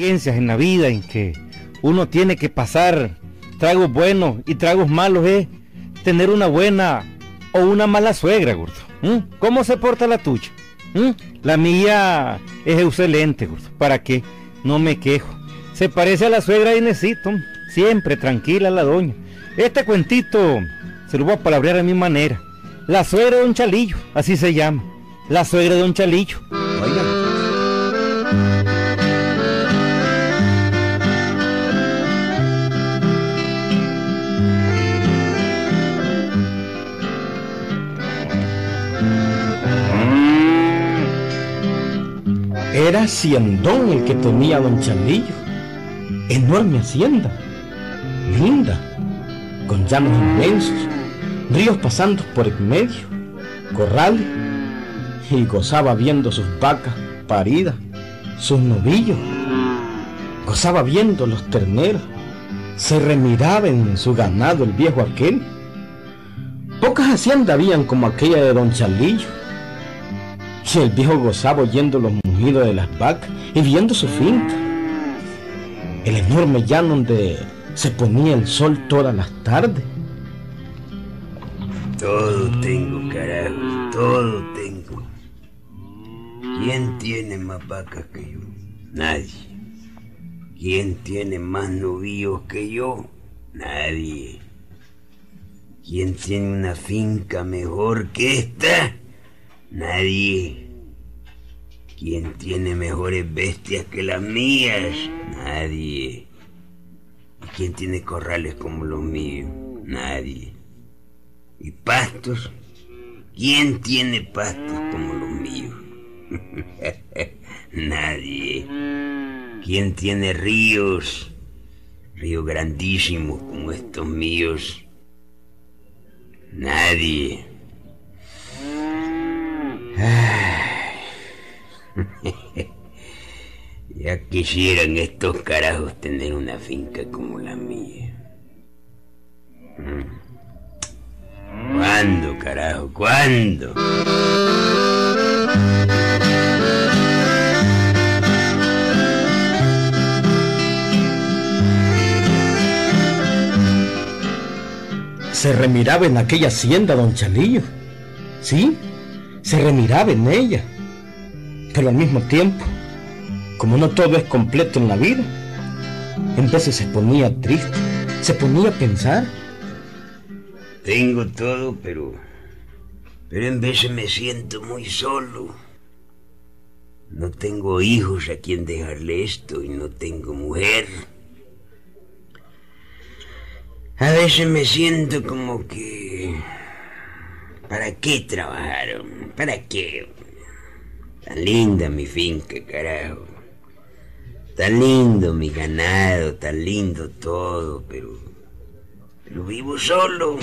experiencias en la vida en que uno tiene que pasar tragos buenos y tragos malos es tener una buena o una mala suegra, gordo. ¿Cómo se porta la tuya? La mía es excelente, gordo. ¿Para qué? No me quejo. Se parece a la suegra de Inesito. Siempre tranquila la doña. Este cuentito se lo voy a palabrear a mi manera. La suegra de Don Chalillo, así se llama. La suegra de Don Chalillo. Era Haciendón el que tenía don Chalillo. Enorme hacienda, linda, con llanos inmensos, ríos pasando por en medio, corrales, y gozaba viendo sus vacas paridas, sus novillos, gozaba viendo los terneros, se remiraba en su ganado el viejo aquel. Pocas haciendas habían como aquella de don Chalillo. Y el viejo gozaba oyendo los mugidos de las vacas y viendo su finca. El enorme llano donde se ponía el sol todas las tardes. Todo tengo, carajo, todo tengo. ¿Quién tiene más vacas que yo? Nadie. ¿Quién tiene más novillos que yo? Nadie. ¿Quién tiene una finca mejor que esta? Nadie. ¿Quién tiene mejores bestias que las mías? Nadie. ¿Y quién tiene corrales como los míos? Nadie. ¿Y pastos? ¿Quién tiene pastos como los míos? Nadie. ¿Quién tiene ríos? Ríos grandísimos como estos míos. Nadie. ya quisieran estos carajos tener una finca como la mía. Mm. ¿Cuándo, carajo? ¿Cuándo? Se remiraba en aquella hacienda, don Chalillo. Sí, se remiraba en ella. Pero al mismo tiempo, como no todo es completo en la vida, en veces se ponía triste, se ponía a pensar. Tengo todo, pero... Pero en veces me siento muy solo. No tengo hijos a quien dejarle esto y no tengo mujer. A veces me siento como que... ¿Para qué trabajaron? ¿Para qué? Tan linda mi finca, carajo. Tan lindo mi ganado, tan lindo todo, pero... Pero vivo solo.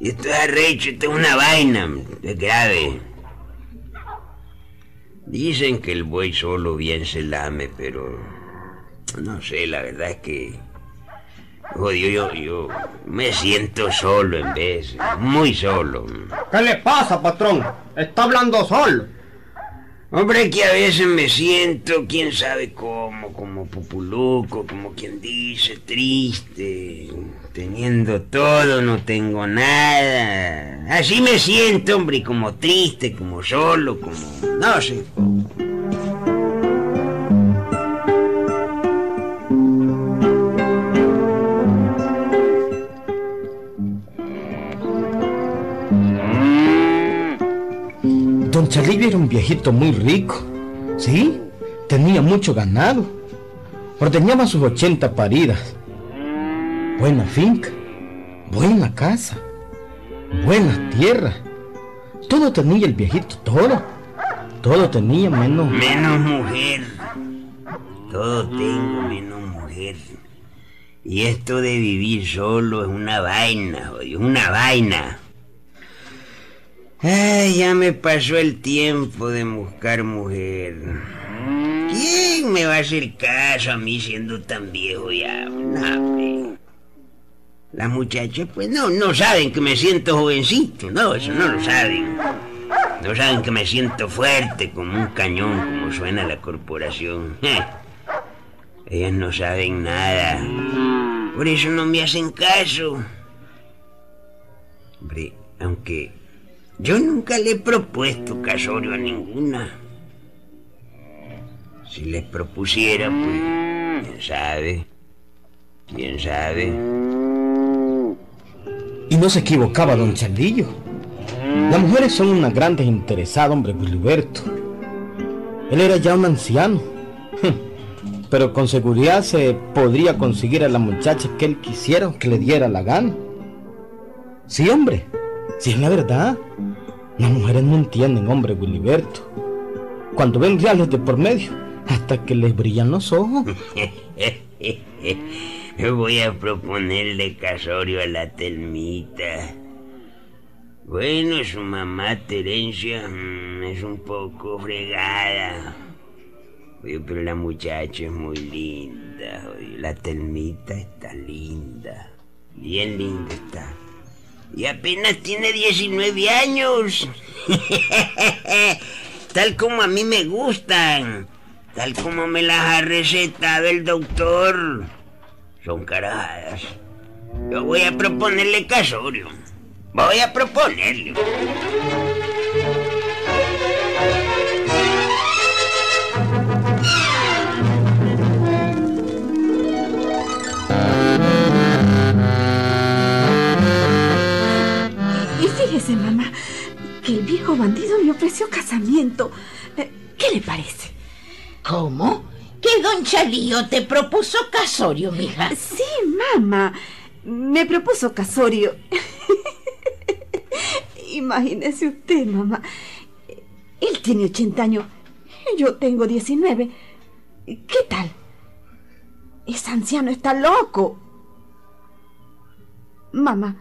Y esto es arrecho, esto es una vaina, es grave. Dicen que el buey solo bien se lame, pero... No sé, la verdad es que... Jodido, yo, yo me siento solo en vez, muy solo. ¿Qué le pasa, patrón? Está hablando solo. Hombre, que a veces me siento, quién sabe cómo, como pupuluco, como quien dice, triste. Teniendo todo, no tengo nada. Así me siento, hombre, como triste, como solo, como... no sé. Era un viejito muy rico. Sí, tenía mucho ganado. Ordeñaba sus 80 paridas. Buena finca, buena casa, buenas tierras. Todo tenía el viejito, todo. Todo tenía menos... Menos mujer. Todo tengo menos mujer. Y esto de vivir solo es una vaina, jodido, una vaina. Ay, ya me pasó el tiempo de buscar mujer. ¿Quién me va a hacer caso a mí siendo tan viejo ya? No. Las muchachas, pues no, no saben que me siento jovencito, no, eso no lo saben. No saben que me siento fuerte como un cañón, como suena la corporación. Ellas no saben nada. Por eso no me hacen caso. Hombre, aunque yo nunca le he propuesto casorio a ninguna. Si les propusiera, pues, quién sabe. ¿Quién sabe? Y no se equivocaba don Charlillo. Las mujeres son unas grandes interesadas, hombre, Gilberto. Él era ya un anciano. Pero con seguridad se podría conseguir a la muchacha que él quisiera que le diera la gana. Sí, hombre. Sí, es la verdad. Las mujeres no entienden, hombre, Gilberto. Cuando ven reales de por medio, hasta que les brillan los ojos. Voy a proponerle casorio a la telmita. Bueno, su mamá Terencia mm, es un poco fregada. Pero la muchacha es muy linda. La telmita está linda. Bien linda está. Y apenas tiene 19 años. Tal como a mí me gustan. Tal como me las ha recetado el doctor. Son carajadas. Yo voy a proponerle casorio. Voy a proponerle. Bandido me ofreció casamiento. Eh, ¿Qué le parece? ¿Cómo? ¿Que don Chalío te propuso casorio, mija? Sí, mamá. Me propuso casorio. Imagínese usted, mamá. Él tiene 80 años. Yo tengo 19. ¿Qué tal? Ese anciano está loco. Mamá,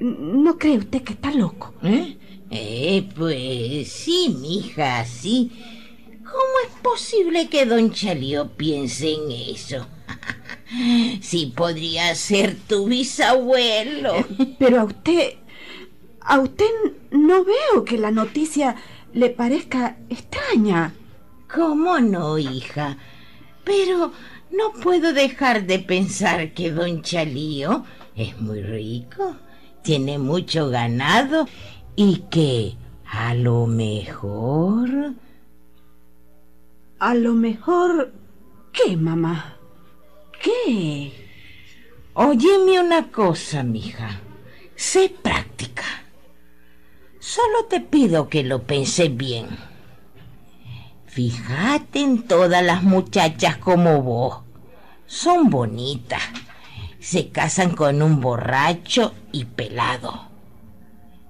¿no cree usted que está loco? ¿Eh? Eh, pues sí, mija, sí. ¿Cómo es posible que don Chalío piense en eso? sí, podría ser tu bisabuelo. Pero a usted... A usted no veo que la noticia le parezca extraña. ¿Cómo no, hija? Pero no puedo dejar de pensar que don Chalío es muy rico, tiene mucho ganado y que a lo mejor... A lo mejor... ¿Qué, mamá? ¿Qué? Óyeme una cosa, mija. Sé práctica. Solo te pido que lo penses bien. Fíjate en todas las muchachas como vos. Son bonitas. Se casan con un borracho y pelado.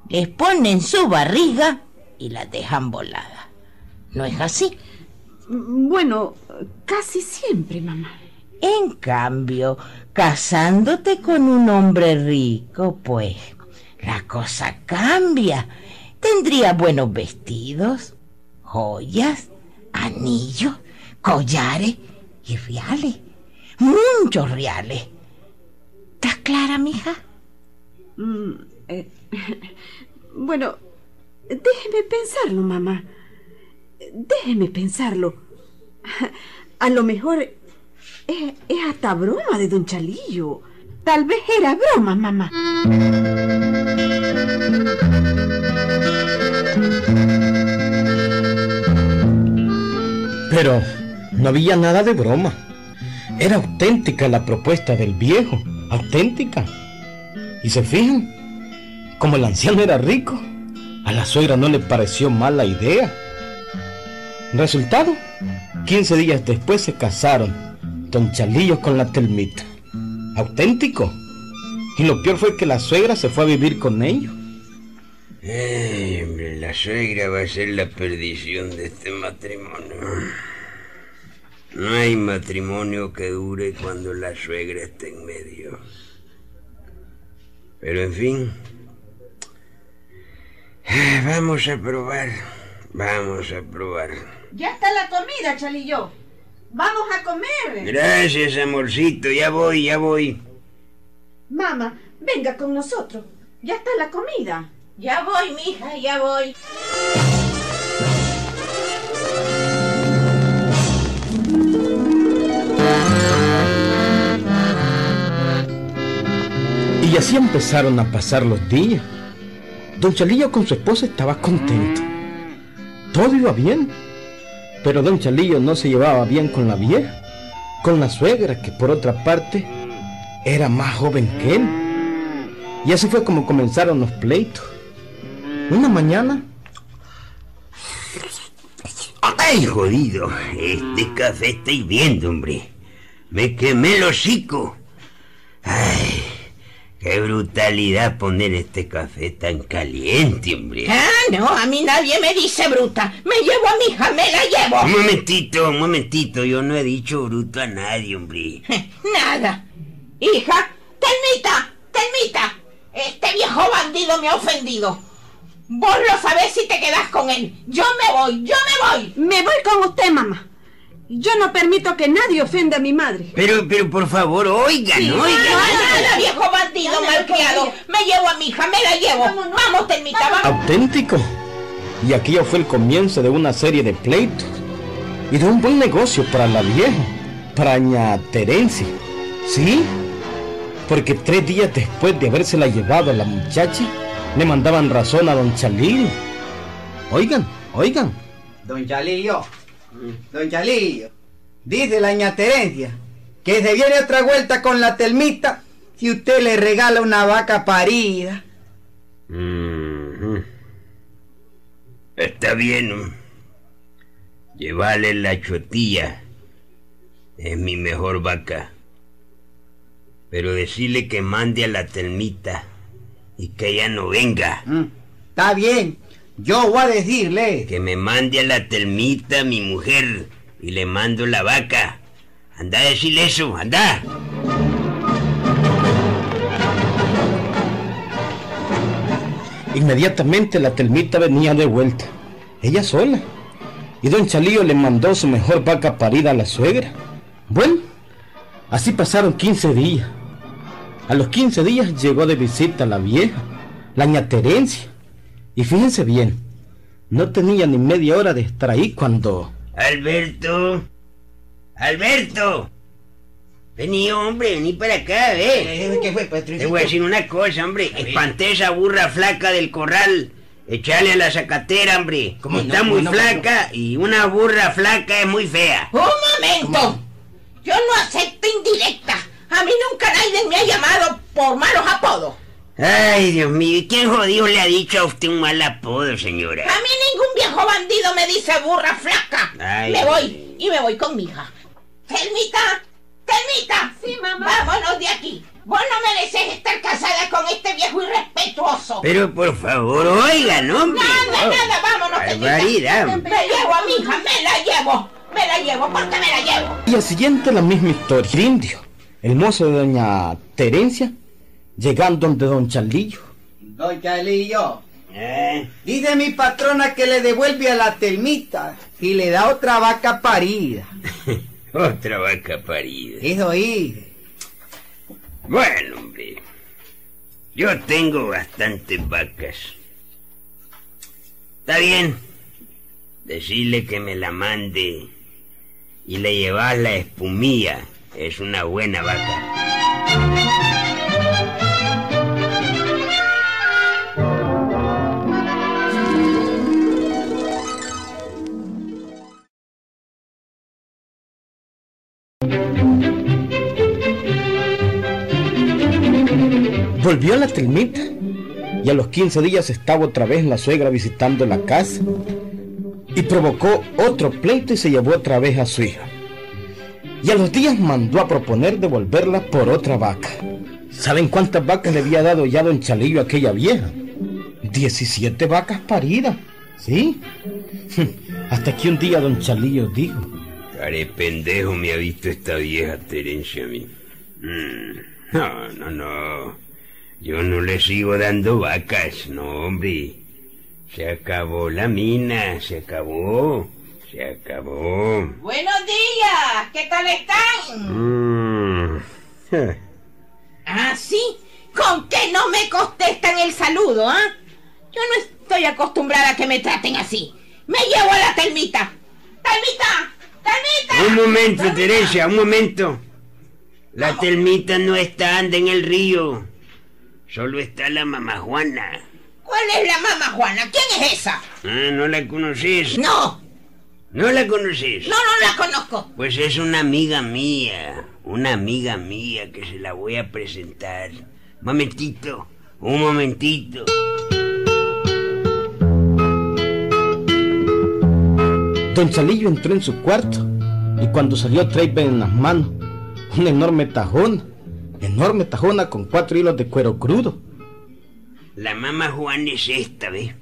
Les ponen su barriga y la dejan volada. ¿No es así? Bueno, casi siempre, mamá. En cambio, casándote con un hombre rico, pues la cosa cambia. Tendría buenos vestidos, joyas, anillos, collares y reales. Muchos reales. ¿Estás clara, mija? Mm, eh, bueno, déjeme pensarlo, mamá. Déjeme pensarlo. A lo mejor es, es hasta broma de don Chalillo. Tal vez era broma, mamá. Pero no había nada de broma. Era auténtica la propuesta del viejo, auténtica. Y se fijan, como el anciano era rico, a la suegra no le pareció mala idea. Resultado, 15 días después se casaron don Chalillo con la telmita. Auténtico. Y lo peor fue que la suegra se fue a vivir con ellos. Hombre, la suegra va a ser la perdición de este matrimonio. No hay matrimonio que dure cuando la suegra esté en medio. Pero en fin, vamos a probar, vamos a probar. Ya está la comida, Chalillo. Vamos a comer. Gracias, amorcito, ya voy, ya voy. Mamá, venga con nosotros. Ya está la comida. Ya voy, mija, ya voy. Y así empezaron a pasar los días. Don Chalillo con su esposa estaba contento. Todo iba bien. Pero don Chalillo no se llevaba bien con la vieja, con la suegra, que por otra parte era más joven que él. Y así fue como comenzaron los pleitos. Una mañana ¡Ay, jodido! Este café está hirviendo, hombre. Me quemé el hocico. ¡Ay! ¡Qué brutalidad poner este café tan caliente, hombre! Ah, no, a mí nadie me dice bruta. Me llevo a mi hija, me la llevo. Un momentito, un momentito. Yo no he dicho bruto a nadie, hombre. Nada. Hija, Telmita, Telmita. Este viejo bandido me ha ofendido. Vos lo sabés si te quedás con él. Yo me voy, yo me voy. Me voy con usted, mamá. Yo no permito que nadie ofenda a mi madre. Pero, pero por favor, oigan, Sí, oigan. Nada, viejo bandido malcriado. Me llevo a mi hija, me la llevo. Vamos, Telmita, vamos. auténtico. Y aquello fue el comienzo de una serie de pleitos y de un buen negocio para la vieja, para ña Terencia. ¿Sí? Porque tres días después de habérsela llevado a la muchacha, le mandaban razón a don Chalillo. Oigan, oigan. Don Chalillo, don Chalillo, dice la ña Terencia que se viene otra vuelta con la telmita si usted le regala una vaca parida. Está bien. ¿no? Llévale la chotilla. Es mi mejor vaca. Pero decirle que mande a la telmita y que ella no venga. Mm, Está bien, yo voy a decirle. Que me mande a la telmita, mi mujer, y le mando la vaca. Anda a decirle eso, anda. Inmediatamente la telmita venía de vuelta, ella sola. Y don Chalillo le mandó su mejor vaca parida a la suegra. Bueno, así pasaron 15 días. A los 15 días llegó de visita la vieja, la ña Terencia. Y fíjense bien, no tenía ni media hora de estar ahí cuando... Alberto. Alberto. Vení, hombre, vení para acá, ve. ¿Qué fue, Te voy a decir una cosa, hombre. Espanté esa burra flaca del corral. Echale a la zacatera, hombre. ¿Cómo no? Está ¿Cómo muy no? flaca y una burra flaca es muy fea. Un momento. Yo no acepto indirecta. A mí nunca nadie me ha llamado por malos apodos. Ay, Dios mío, ¿y quién jodido le ha dicho a usted un mal apodo, señora? A mí ningún viejo bandido me dice burra flaca. Ay. Me voy y me voy con mi hija. Telmita, Telmita. Sí, mamá. Vámonos de aquí. Vos no mereces estar casada con este viejo irrespetuoso. Pero por favor, oigan, hombre. Nada, Oh, nada, vámonos, barbaridad. Telmita. Me llevo a mi hija, me la llevo. Me la llevo, porque me la llevo. Y al siguiente la misma historia. El indio, el mozo de doña Terencia, llegando donde don Chalillo. Don Chalillo, Eh, dice mi patrona que le devuelve a la telmita y le da otra vaca parida. otra vaca parida. Eso ahí. Bueno, hombre. Yo tengo bastantes vacas. Está bien. Decirle que me la mande y le llevas la espumilla. Es una buena vaca. Volvió la telmita y a los 15 días estaba otra vez la suegra visitando la casa y provocó otro pleito y se llevó otra vez a su hija. Y a los días mandó a proponer devolverla por otra vaca. ¿Saben cuántas vacas le había dado ya don Chalillo a aquella vieja? 17 vacas paridas, ¿sí? Hasta que un día don Chalillo dijo, Care pendejo me ha visto esta vieja Terencia a mí. Mm, No, no, no. Yo no le sigo dando vacas, no, hombre. Se acabó la mina, se acabó. Se acabó. Buenos días, ¿qué tal están? Mm. Ah, sí, con que no me contestan el saludo, ¿ah? Yo no estoy acostumbrada a que me traten así. Me llevo a la termita. ¡Termita! ¡Termita! Un momento, Teresia, un momento. La telmita no está anda en el río. Solo está la mamá Juana. ¿Cuál es la mamá Juana? ¿Quién es esa? Ah, ¿no la conoces? No, ¿No la conoces? no, no la conozco. Pues es una amiga mía, una amiga mía que se la voy a presentar. Momentito, un momentito. Don Chalillo entró en su cuarto y cuando salió traía en las manos una enorme tajona, enorme tajona con cuatro hilos de cuero crudo. La mamá Juana es esta, ¿ves?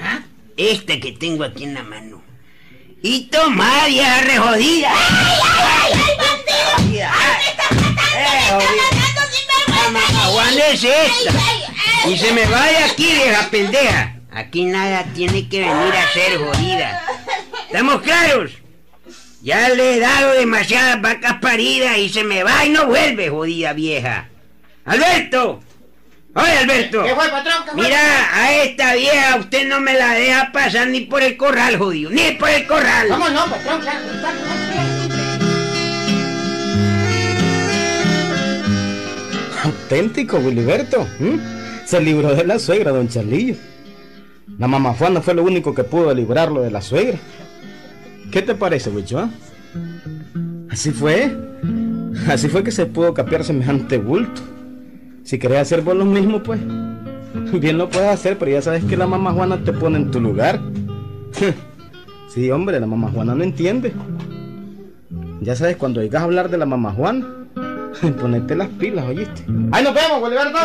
¿Ah? Esta que tengo aquí en la mano. Y toma, vieja rejodida. ¡Ay, ay, ay, bandido! La mamá Juana es esta. Y se me vaya aquí, vieja pendeja. Aquí nada tiene que venir a ser jodida. ¿Estamos claros? Ya le he dado demasiadas vacas paridas y se me va y no vuelve, jodida vieja. ¡Alberto! ¡Oye, Alberto! ¿Qué fue, patrón? ¿Qué fue? Mira, a esta vieja usted no me la deja pasar ni por el corral, jodido. Ni por el corral. ¿Cómo no, patrón? Claro, claro, Auténtico, Wiliberto. ¿m? Se libró de la suegra, don Charlillo. La mamá Juana fue lo único que pudo librarlo de la suegra. ¿Qué te parece, Wicho? ah? Así fue. Así fue que se pudo capear semejante bulto. Si querés hacer vos lo mismo, pues. Bien lo puedes hacer, pero ya sabes que la mamá Juana te pone en tu lugar. Sí, hombre, la mamá Juana no entiende. Ya sabes, cuando llegas a hablar de la mamá Juana, ponete las pilas, ¿oíste? ¡Ahí nos vemos, Wiliberto!